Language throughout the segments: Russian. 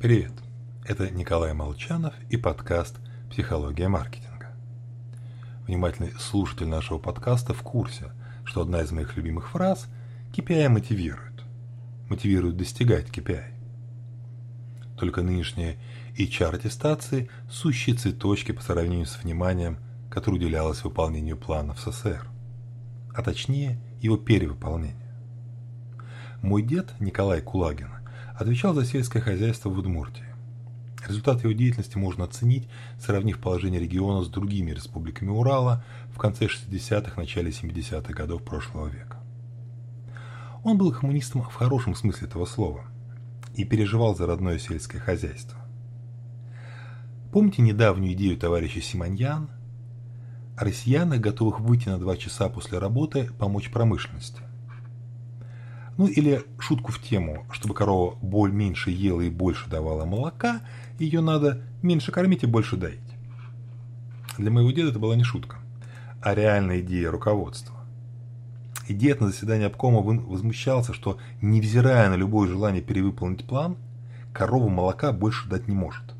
Привет! Это Николай Молчанов и подкаст «Психология маркетинга». Внимательный слушатель нашего подкаста в курсе, что одна из моих любимых фраз KPI мотивирует. Мотивирует достигать KPI. Только нынешние HR-аттестации – сущие цветочки по сравнению с вниманием, которое уделялось выполнению планов СССР, а точнее его перевыполнению. Мой дед Николай Кулагин отвечал за сельское хозяйство в Удмуртии. Результат его деятельности можно оценить, сравнив положение региона с другими республиками Урала в конце 60-х, начале 70-х годов прошлого века. Он был коммунистом в хорошем смысле этого слова и переживал за родное сельское хозяйство. Помните недавнюю идею товарища Симоньян о россиянах, готовых выйти на два часа после работы помочь промышленности? Ну или шутку в тему, чтобы корова боль меньше ела и больше давала молока, ее надо меньше кормить и больше доить. Для моего деда это была не шутка, а реальная идея руководства. И дед на заседании обкома возмущался, что, невзирая на любое желание перевыполнить план, корова молока больше дать не может.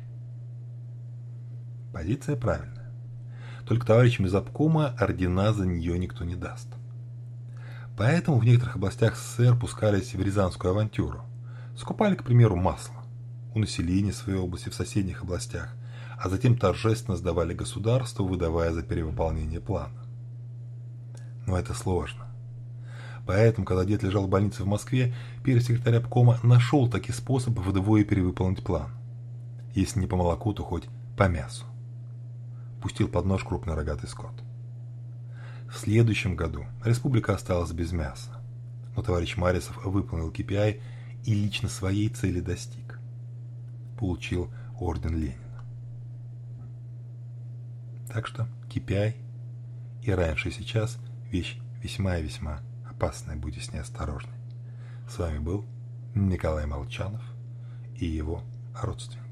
Позиция правильная. Только товарищам из обкома ордена за нее никто не даст. Поэтому в некоторых областях СССР пускались в рязанскую авантюру. Скупали, к примеру, масло у населения своей области в соседних областях, а затем торжественно сдавали государству, выдавая за перевыполнение плана. Но это сложно. Поэтому, когда дед лежал в больнице в Москве, первый секретарь обкома нашел таки способ вдвое перевыполнить план. Если не по молоку, то хоть по мясу. Пустил под нож крупный рогатый скот. В следующем году республика осталась без мяса, но товарищ Марисов выполнил KPI и лично своей цели достиг. Получил орден Ленина. Так что KPI и раньше и сейчас вещь весьма и весьма опасная, будьте с ней осторожны. С вами был Николай Молчанов и его родственник.